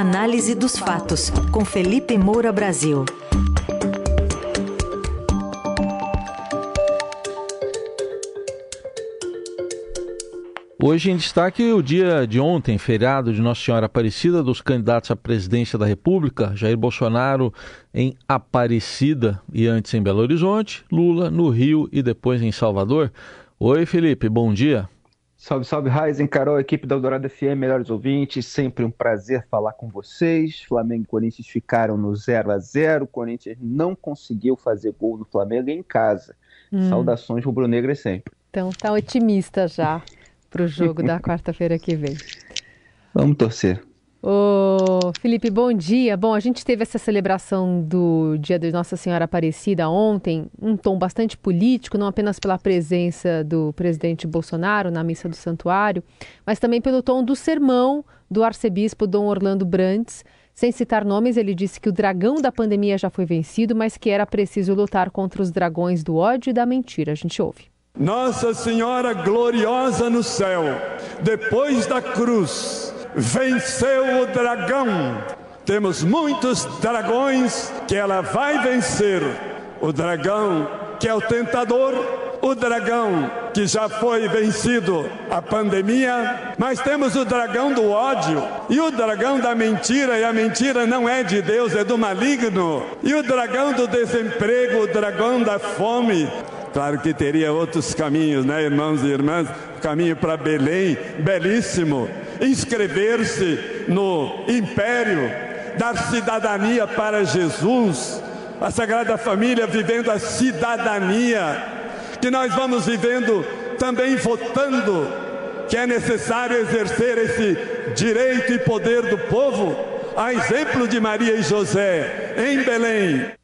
Análise dos fatos, com Felipe Moura Brasil. Hoje em destaque o dia de ontem, feriado de Nossa Senhora Aparecida, dos candidatos à presidência da República, Jair Bolsonaro em Aparecida e antes em Belo Horizonte, Lula no Rio e depois em Salvador. Oi, Felipe, bom dia. Salve, salve, Raizen, Carol, equipe da Eldorado FM, melhores ouvintes, sempre um prazer falar com vocês. Flamengo e Corinthians ficaram no 0 a 0 o Corinthians não conseguiu fazer gol no Flamengo em casa. Hum. Saudações rubro-negras sempre. Então tá otimista já para o jogo da quarta-feira que vem. Vamos torcer. Ô, Felipe, bom dia. Bom, a gente teve essa celebração do Dia de Nossa Senhora Aparecida ontem, um tom bastante político, não apenas pela presença do presidente Bolsonaro na missa do santuário, mas também pelo tom do sermão do arcebispo Dom Orlando Brandes. Sem citar nomes, ele disse que o dragão da pandemia já foi vencido, mas que era preciso lutar contra os dragões do ódio e da mentira. A gente ouve. Nossa Senhora gloriosa no céu, depois da cruz, venceu o dragão. Temos muitos dragões que ela vai vencer. O dragão que é o tentador, o dragão que já foi vencido a pandemia, mas temos o dragão do ódio e o dragão da mentira, e a mentira não é de Deus, é do maligno, e o dragão do desemprego, o dragão da fome. Claro que teria outros caminhos, né, irmãos e irmãs? Caminho para Belém, belíssimo inscrever-se no império, dar cidadania para Jesus, a Sagrada Família vivendo a cidadania, que nós vamos vivendo também votando, que é necessário exercer esse direito e poder do povo, a exemplo de Maria e José, em Belém.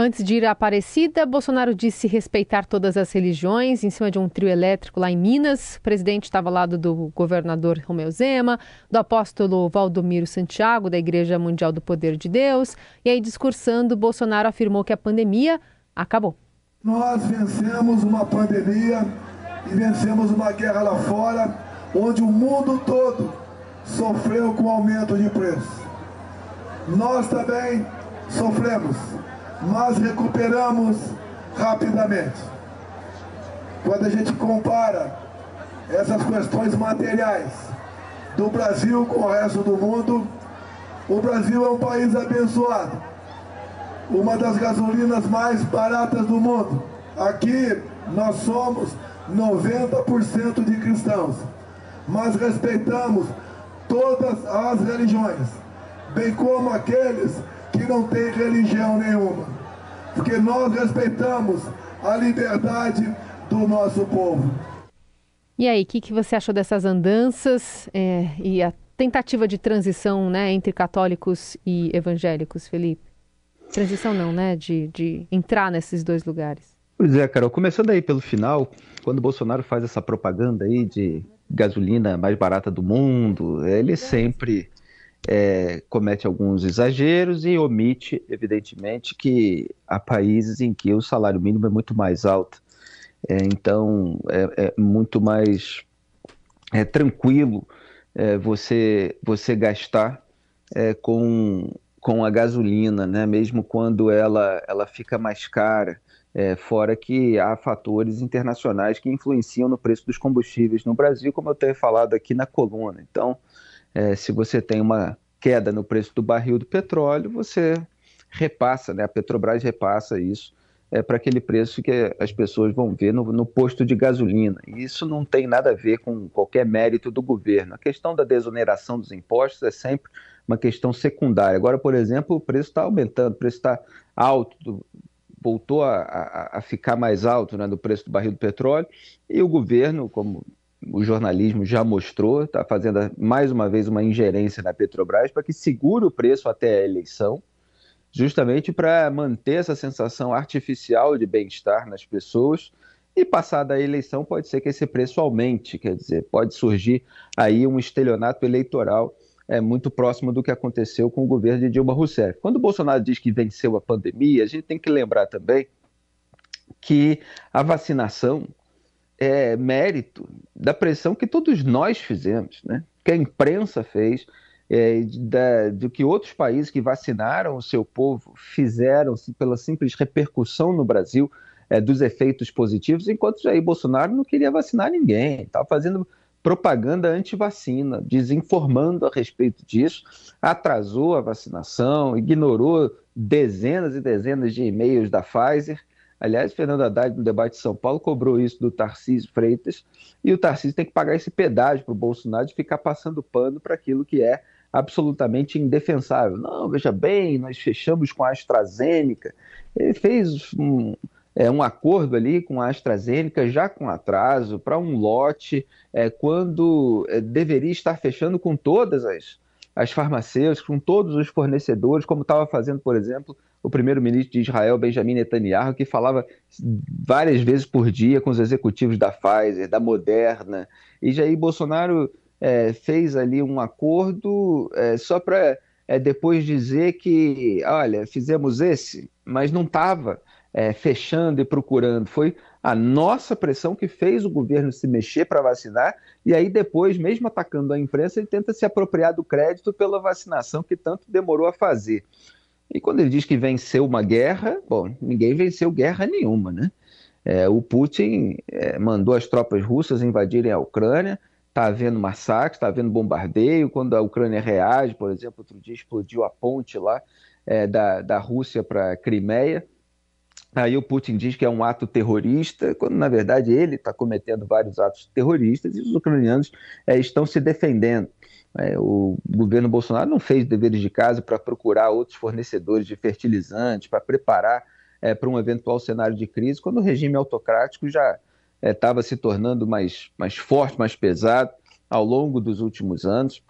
Antes de ir à Aparecida, Bolsonaro disse respeitar todas as religiões em cima de um trio elétrico lá em Minas. O presidente estava ao lado do governador Romeu Zema, do apóstolo Valdomiro Santiago, da Igreja Mundial do Poder de Deus. E aí, discursando, Bolsonaro afirmou que a pandemia acabou. Nós vencemos uma pandemia e vencemos uma guerra lá fora, onde o mundo todo sofreu com aumento de preço. Nós também sofremos mas recuperamos rapidamente. Quando a gente compara essas questões materiais do Brasil com o resto do mundo, o Brasil é um país abençoado. Uma das gasolinas mais baratas do mundo. Aqui nós somos 90% de cristãos, mas respeitamos todas as religiões, bem como aqueles que não tem religião nenhuma. Porque nós respeitamos a liberdade do nosso povo. E aí, o que, que você achou dessas andanças é, e a tentativa de transição né, entre católicos e evangélicos, Felipe? Transição não, né? De, de entrar nesses dois lugares. Pois é, Carol. Começando aí pelo final, quando o Bolsonaro faz essa propaganda aí de gasolina mais barata do mundo, ele sempre é, comete alguns exageros e omite, evidentemente, que há países em que o salário mínimo é muito mais alto. É, então, é, é, muito mais é, tranquilo é, você, você gastar é, com, com a gasolina, né? mesmo quando ela, ela fica mais cara. Fora que há fatores internacionais que influenciam no preço dos combustíveis no Brasil, como eu tenho falado aqui na coluna. Então, é, se você tem uma queda no preço do barril do petróleo, você repassa, né? a Petrobras repassa isso é, para aquele preço que as pessoas vão ver no, no, posto de gasolina. E isso não tem nada a ver com qualquer mérito do governo. A questão da desoneração dos impostos é sempre uma questão secundária. Agora, por exemplo, o preço está aumentando, o preço está alto, voltou a, a, a, ficar mais alto né, do preço do barril do petróleo, e o governo, como o jornalismo já mostrou, está fazendo mais uma vez uma ingerência na Petrobras para que segure o preço até a eleição, justamente para manter essa sensação artificial de bem-estar nas pessoas. E passada a eleição, pode ser que esse preço aumente, quer dizer, pode surgir aí um estelionato eleitoral é, muito próximo do que aconteceu com o governo de Dilma Rousseff. Quando o Bolsonaro diz que venceu a pandemia, a gente tem que lembrar também que a vacinação é, mérito da pressão que todos nós fizemos, né? que a imprensa fez, é, da, do que outros países que vacinaram o seu povo fizeram pela simples repercussão no Brasil é, dos efeitos positivos, enquanto Jair Bolsonaro não queria vacinar ninguém, estava fazendo propaganda anti-vacina, desinformando a respeito disso, atrasou a vacinação, ignorou dezenas e dezenas de e-mails da Pfizer. Aliás, Fernando Haddad, no debate de São Paulo, cobrou isso do Tarcísio Freitas, e o Tarcísio tem que pagar esse pedágio para o Bolsonaro de ficar passando pano para aquilo que é absolutamente indefensável. Não, veja bem, nós fechamos com a AstraZeneca. Ele fez um, é, um acordo ali com a AstraZeneca, já com atraso, para um lote, é, quando é, deveria estar fechando com todas as, as farmacêuticas, com todos os fornecedores, como estava fazendo, por exemplo, o primeiro-ministro de Israel, Benjamin Netanyahu, que falava várias vezes por dia com os executivos da Pfizer, da Moderna, e Jair Bolsonaro é, fez ali um acordo é, só para é, depois dizer que, olha, fizemos esse, mas não estava é, fechando e procurando. Foi a nossa pressão que fez o governo se mexer para vacinar, e aí depois, mesmo atacando a imprensa, ele tenta se apropriar do crédito pela vacinação que tanto demorou a fazer. E quando ele diz que venceu uma guerra, bom, ninguém venceu guerra nenhuma, né? É, o Putin é, mandou as tropas russas invadirem a Ucrânia, está havendo massacre, está havendo bombardeio. Quando a Ucrânia reage, por exemplo, outro dia explodiu a ponte lá é, da, da Rússia para a Crimeia. Aí o Putin diz que é um ato terrorista, quando na verdade ele está cometendo vários atos terroristas e os ucranianos é, estão se defendendo. É, o governo Bolsonaro não fez deveres de casa para procurar outros fornecedores de fertilizantes, para preparar é, para um eventual cenário de crise, quando o regime autocrático já estava é, se tornando mais, mais forte, mais pesado ao longo dos últimos anos.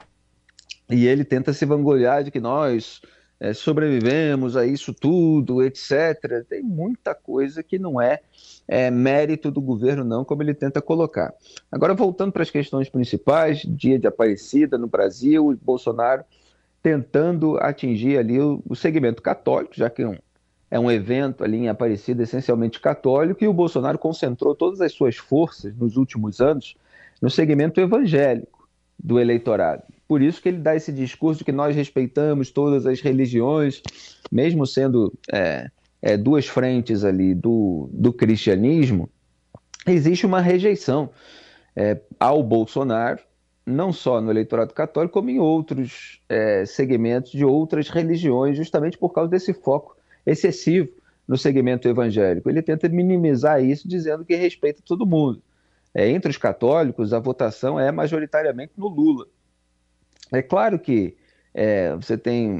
E ele tenta se vangloriar de que nós é, sobrevivemos a isso tudo, etc. Tem muita coisa que não é, é, mérito do governo, não, como ele tenta colocar. Agora, voltando para as questões principais, dia de Aparecida no Brasil, Bolsonaro tentando atingir ali o, o segmento católico, já que é um, é um evento ali em Aparecida essencialmente católico, e o Bolsonaro concentrou todas as suas forças nos últimos anos no segmento evangélico do eleitorado. Por isso que ele dá esse discurso de que nós respeitamos todas as religiões, mesmo sendo é, é, duas frentes ali do, do cristianismo, existe uma rejeição é, ao Bolsonaro, não só no eleitorado católico, como em outros é, segmentos de outras religiões, justamente por causa desse foco excessivo no segmento evangélico. Ele tenta minimizar isso dizendo que respeita todo mundo. É, entre os católicos, a votação é majoritariamente no Lula. É claro que é, você tem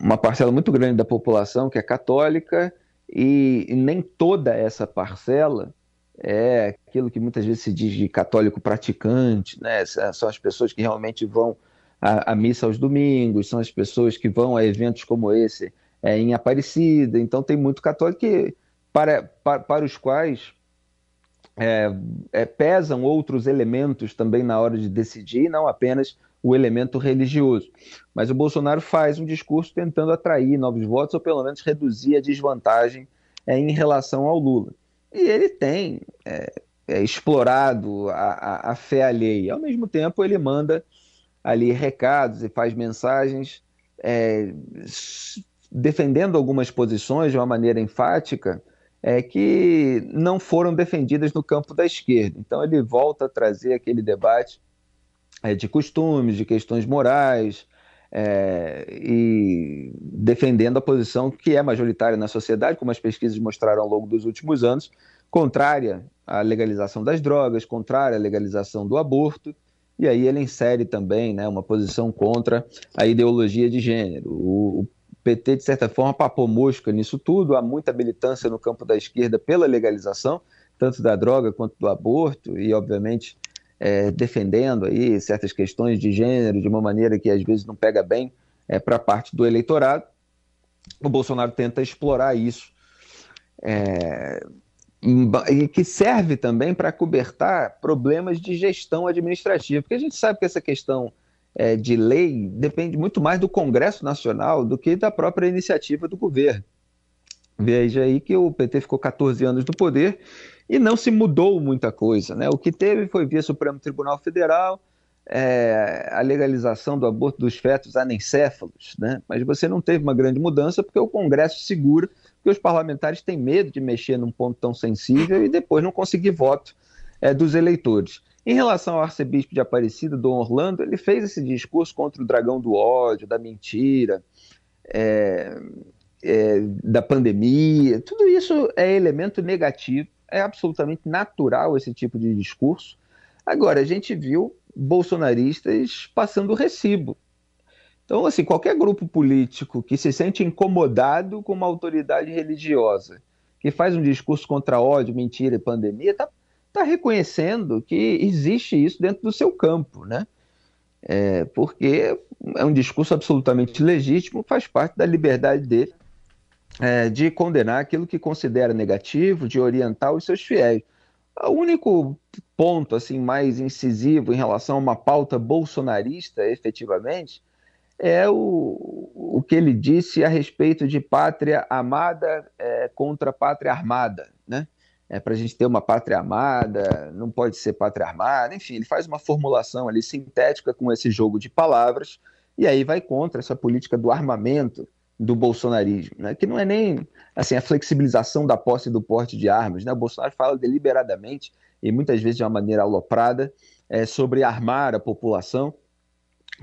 uma parcela muito grande da população que é católica e, e nem toda essa parcela é aquilo que muitas vezes se diz de católico praticante, né? São as pessoas que realmente vão à, à missa aos domingos, são as pessoas que vão a eventos como esse é, em Aparecida. Então tem muito católico que, para, para, para os quais é, é, pesam outros elementos também na hora de decidir, não apenas o elemento religioso. Mas o Bolsonaro faz um discurso tentando atrair novos votos ou pelo menos reduzir a desvantagem é, em relação ao Lula. E ele tem é, é, explorado a, a, a, fé alheia. Ao mesmo tempo, ele manda ali recados e faz mensagens é, defendendo algumas posições de uma maneira enfática é, que não foram defendidas no campo da esquerda. Então ele volta a trazer aquele debate é, de costumes, de questões morais, é, e defendendo a posição que é majoritária na sociedade, como as pesquisas mostraram ao longo dos últimos anos, contrária à legalização das drogas, contrária à legalização do aborto, e aí ele insere também né, uma posição contra a ideologia de gênero. O, o PT, de certa forma, papou mosca nisso tudo, há muita militância no campo da esquerda pela legalização, tanto da droga quanto do aborto, e, obviamente, é, defendendo aí certas questões de gênero de uma maneira que às vezes não pega bem é, para parte do eleitorado. O Bolsonaro tenta explorar isso. É, e que serve também para cobertar problemas de gestão administrativa, porque a gente sabe que essa questão é, de lei depende muito mais do Congresso Nacional do que da própria iniciativa do governo. Veja aí que o PT ficou 14 anos no poder e não se mudou muita coisa. Né? O que teve foi via Supremo Tribunal Federal é, a legalização do aborto dos fetos anencéfalos, né? mas você não teve uma grande mudança porque o Congresso segura, porque os parlamentares têm medo de mexer num ponto tão sensível e depois não conseguir voto é, dos eleitores. Em relação ao arcebispo de Aparecida, Dom Orlando, ele fez esse discurso contra o dragão do ódio, da mentira, é, é, da pandemia. Tudo isso é elemento negativo, é absolutamente natural esse tipo de discurso. Agora, a gente viu bolsonaristas passando recibo. Então, assim, qualquer grupo político que se sente incomodado com uma autoridade religiosa, que faz um discurso contra ódio, mentira e pandemia, está tá reconhecendo que existe isso dentro do seu campo, né? É, porque é um discurso absolutamente legítimo, faz parte da liberdade dele é, de condenar aquilo que considera negativo, de orientar os seus fiéis. O único ponto assim mais incisivo em relação a uma pauta bolsonarista, efetivamente, é o, o que ele disse a respeito de pátria amada é, contra pátria armada, né? É, para a gente ter uma pátria amada, não pode ser pátria armada, enfim, ele faz uma formulação ali sintética com esse jogo de palavras e aí vai contra essa política do armamento do bolsonarismo, né? que não é nem assim a flexibilização da posse do porte de armas. Né? O Bolsonaro fala deliberadamente e muitas vezes de uma maneira aloprada é, sobre armar a população,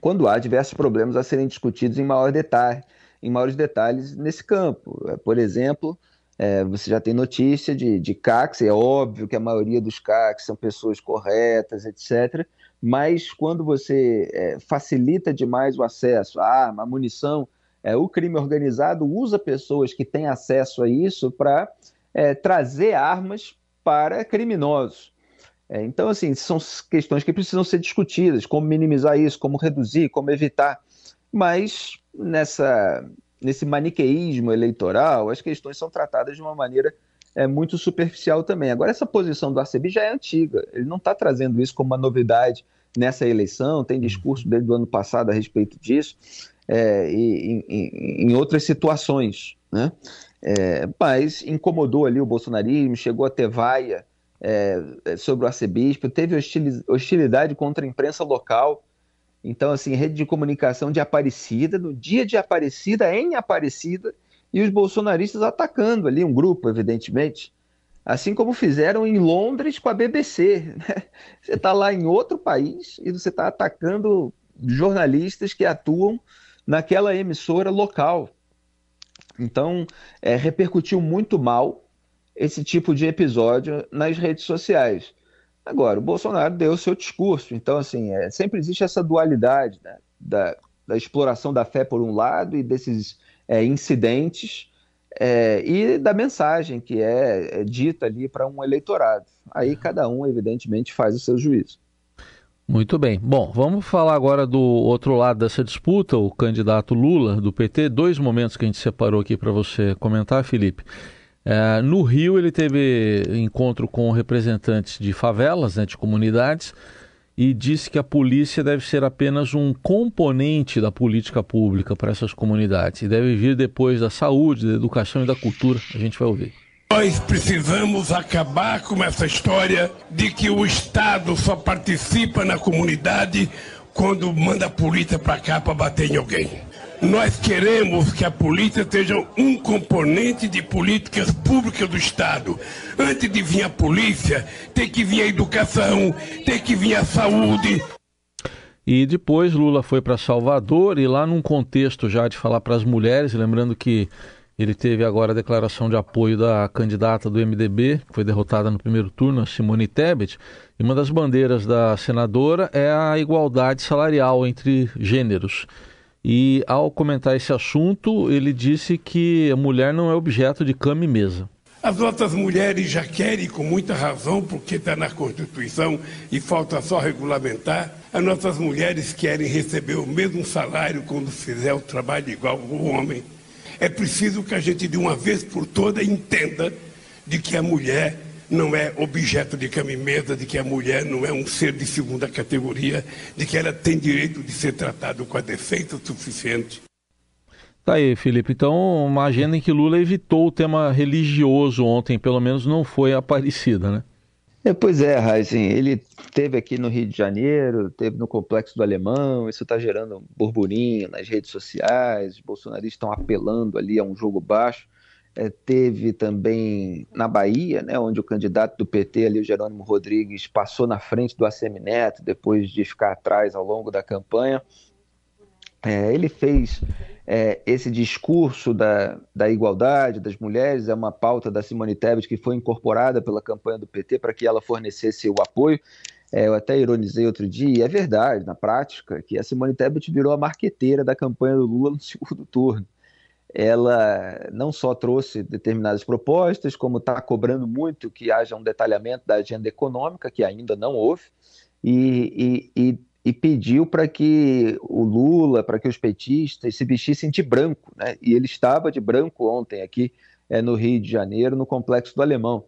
quando há diversos problemas a serem discutidos em maior detalhe, em maiores detalhes nesse campo. É, por exemplo, é, você já tem notícia de, de CACs, é óbvio que a maioria dos CACs são pessoas corretas, etc. Mas quando você é, facilita demais o acesso à arma, à munição, é, o crime organizado usa pessoas que têm acesso a isso para é, trazer armas para criminosos. É, então, assim, são questões que precisam ser discutidas, como minimizar isso, como reduzir, como evitar. Mas nessa, nesse maniqueísmo eleitoral, as questões são tratadas de uma maneira é, muito superficial também. Agora, essa posição do ACB já é antiga, ele não está trazendo isso como uma novidade nessa eleição, tem discurso dele do ano passado a respeito disso é, e, em, em, outras situações, né? É, mas incomodou ali o bolsonarismo, chegou a ter vaia é, sobre o arcebispo, teve hostilidade contra a imprensa local. Então, assim, rede de comunicação de Aparecida, no dia de Aparecida, em Aparecida, e os bolsonaristas atacando ali um grupo, evidentemente. Assim como fizeram em Londres com a BBC. Né? Você está lá em outro país e você está atacando jornalistas que atuam naquela emissora local. Então, é, repercutiu muito mal esse tipo de episódio nas redes sociais. Agora, o Bolsonaro deu o seu discurso, então, assim, é, sempre existe essa dualidade né, da, da, exploração da fé por um lado e desses é, incidentes é, e da mensagem que é, é dita ali para um eleitorado. Aí cada um, evidentemente, faz o seu juízo. Muito bem. Bom, vamos falar agora do outro lado dessa disputa, o candidato Lula, do PT. Dois momentos que a gente separou aqui para você comentar, Felipe. É, no Rio, ele teve encontro com representantes de favelas, né, de comunidades, e disse que a polícia deve ser apenas um componente da política pública para essas comunidades e deve vir depois da saúde, da educação e da cultura. A gente vai ouvir. Nós precisamos acabar com essa história de que o Estado só participa na comunidade quando manda a polícia para cá para bater em alguém. Nós queremos que a polícia seja um componente de políticas públicas do Estado. Antes de vir a polícia, tem que vir a educação, tem que vir a saúde. E depois Lula foi para Salvador e lá num contexto já de falar para as mulheres, lembrando que ele teve agora a declaração de apoio da candidata do MDB, que foi derrotada no primeiro turno, Simone Tebet. E uma das bandeiras da senadora é a igualdade salarial entre gêneros. E ao comentar esse assunto, ele disse que a mulher não é objeto de cama e mesa. As outras mulheres já querem, com muita razão, porque está na Constituição e falta só regulamentar. As nossas mulheres querem receber o mesmo salário quando fizer o trabalho igual ao homem. É preciso que a gente, de uma vez por todas, entenda de que a mulher não é objeto de cama e mesa, de que a mulher não é um ser de segunda categoria, de que ela tem direito de ser tratada com a defeito suficiente. Tá aí, Felipe. Então, uma agenda em que Lula evitou o tema religioso ontem, pelo menos não foi Aparecida, né? É, pois é, Heisen, ele teve aqui no Rio de Janeiro, teve no Complexo do Alemão, isso está gerando um burburinho nas redes sociais, os bolsonaristas estão apelando ali a um jogo baixo. É, teve também na Bahia, né, onde o candidato do PT, ali, o Jerônimo Rodrigues, passou na frente do ACM Neto, depois de ficar atrás ao longo da campanha. É, ele fez é, esse discurso da, da igualdade das mulheres, é uma pauta da Simone Tebet que foi incorporada pela campanha do PT para que ela fornecesse o apoio. É, eu até ironizei outro dia, e é verdade, na prática, que a Simone Tebet virou a marqueteira da campanha do Lula no segundo turno. Ela não só trouxe determinadas propostas, como está cobrando muito que haja um detalhamento da agenda econômica, que ainda não houve, e, e, e e pediu para que o Lula, para que os petistas se vestissem de branco, né? E ele estava de branco ontem aqui é, no Rio de Janeiro, no Complexo do Alemão.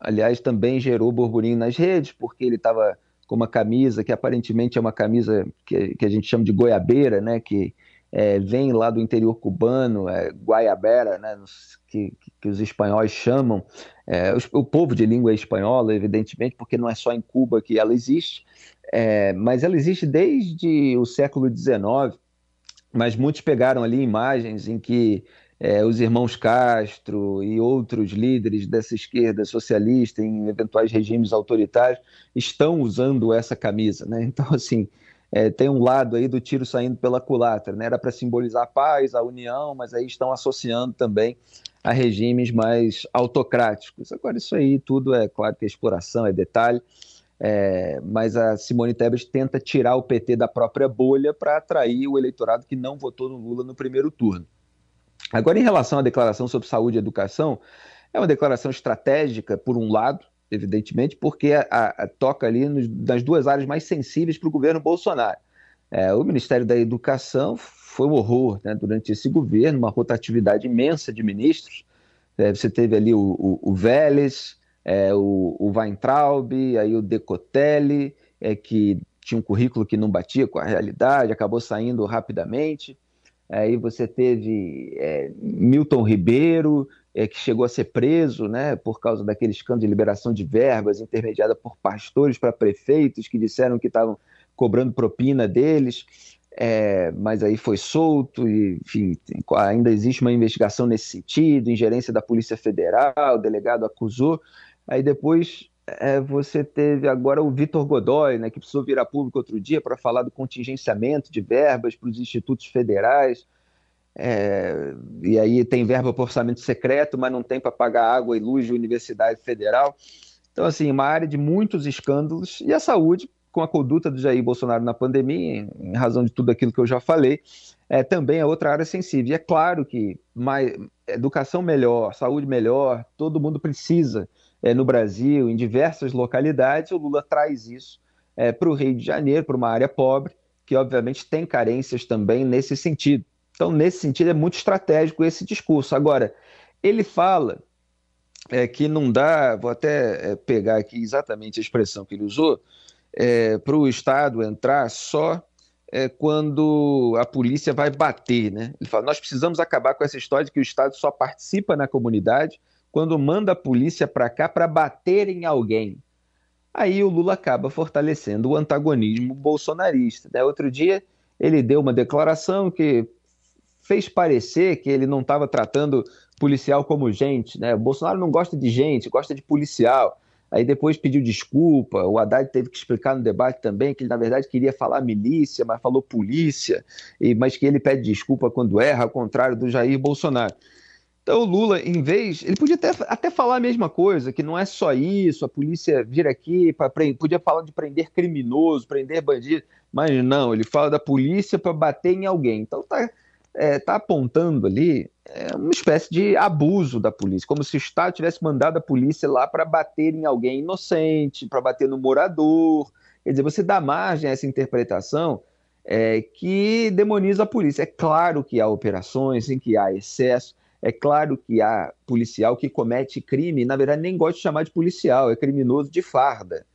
Aliás, também gerou burburinho nas redes, porque ele estava com uma camisa que aparentemente é uma camisa que, que a gente chama de goiabeira, né? Que é, vem lá do interior cubano, é, guayabera, né? Que, que os espanhóis chamam. É, o povo de língua espanhola, evidentemente, porque não é só em Cuba que ela existe, é, mas ela existe desde o século XIX, mas muitos pegaram ali imagens em que é, os irmãos Castro e outros líderes dessa esquerda socialista em eventuais regimes autoritários estão usando essa camisa, né? Então, assim, é, tem um lado aí do tiro saindo pela culatra, né? Era para simbolizar a paz, a união, mas aí estão associando também a regimes mais autocráticos. Agora, isso aí tudo é claro que é exploração, é detalhe. É, mas a Simone Tebet tenta tirar o PT da própria bolha para atrair o eleitorado que não votou no Lula no primeiro turno. Agora, em relação à declaração sobre saúde e educação, é uma declaração estratégica, por um lado, evidentemente, porque a, a, a toca ali nos, nas duas áreas mais sensíveis para o governo Bolsonaro. É, o Ministério da Educação foi um horror né, durante esse governo, uma rotatividade imensa de ministros. É, você teve ali o, o, o Vélez, é, o, o Weintraub, aí o Decotelli, é, que tinha um currículo que não batia com a realidade, acabou saindo rapidamente. Aí você teve é, Milton Ribeiro, é, que chegou a ser preso né, por causa daquele escândalo de liberação de verbas intermediada por pastores para prefeitos que disseram que estavam cobrando propina deles, é, mas aí foi solto, e enfim, ainda existe uma investigação nesse sentido, ingerência da Polícia Federal, o delegado acusou. Aí depois é, você teve agora o Vitor Godoy, né, que precisou virar público outro dia para falar do contingenciamento de verbas para os institutos federais. É, e aí tem verba para orçamento secreto, mas não tem para pagar água e luz de Universidade Federal. Então, assim, uma área de muitos escândalos. E a saúde, com a conduta do Jair Bolsonaro na pandemia, em razão de tudo aquilo que eu já falei, é, também é outra área sensível. E é claro que mais, educação melhor, saúde melhor, todo mundo precisa é, no Brasil, em diversas localidades, o Lula traz isso é, para o Rio de Janeiro, para uma área pobre, que obviamente tem carências também nesse sentido. Então, nesse sentido, é muito estratégico esse discurso. Agora, ele fala é, que não dá, vou até é, pegar aqui exatamente a expressão que ele usou, é, para o Estado entrar só é, quando a polícia vai bater. Né? Ele fala: nós precisamos acabar com essa história de que o Estado só participa na comunidade quando manda a polícia para cá para bater em alguém. Aí o Lula acaba fortalecendo o antagonismo bolsonarista. Né? Outro dia ele deu uma declaração que fez parecer que ele não estava tratando policial como gente. Né? O Bolsonaro não gosta de gente, gosta de policial. Aí depois pediu desculpa. O Haddad teve que explicar no debate também que ele, na verdade, queria falar milícia, mas falou polícia, e, mas que ele pede desculpa quando erra, ao contrário do Jair Bolsonaro. Então o Lula, em vez. Ele podia até, até falar a mesma coisa, que não é só isso, a polícia vir aqui para podia falar de prender criminoso, prender bandido, mas não, ele fala da polícia para bater em alguém. Então tá, é, tá apontando ali é, uma espécie de abuso da polícia, como se o Estado tivesse mandado a polícia lá para bater em alguém inocente, para bater no morador. Quer dizer, você dá margem a essa interpretação é, que demoniza a polícia. É claro que há operações em que há excesso é claro que há policial que comete crime, na verdade nem gosto de chamar de policial, é criminoso de farda.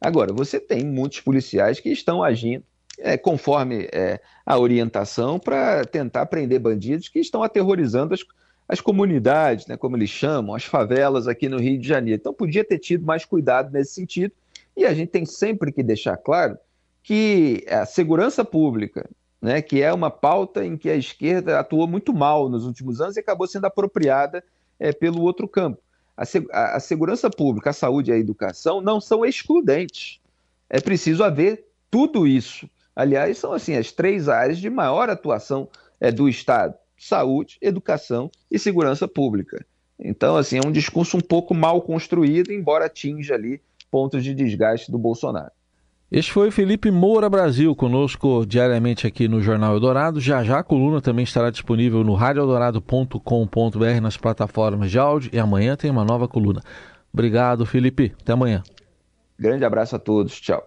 Agora, você tem muitos policiais que estão agindo é, conforme é, a orientação para tentar prender bandidos que estão aterrorizando as, as comunidades, né, como eles chamam, as favelas aqui no Rio de Janeiro. Então podia ter tido mais cuidado nesse sentido. E a gente tem sempre que deixar claro que a segurança pública, né, que é uma pauta em que a esquerda atuou muito mal nos últimos anos e acabou sendo apropriada é, pelo outro campo. A, a, a segurança pública, a saúde e a educação não são excludentes. É preciso haver tudo isso. Aliás, são assim as três áreas de maior atuação é, do Estado: saúde, educação e segurança pública. Então, assim, é um discurso um pouco mal construído, embora atinja ali pontos de desgaste do Bolsonaro. Este foi Felipe Moura Brasil, conosco diariamente aqui no Jornal Eldorado. Já já a coluna também estará disponível no radioeldorado.com.br nas plataformas de áudio e amanhã tem uma nova coluna. Obrigado, Felipe. Até amanhã. Grande abraço a todos. Tchau.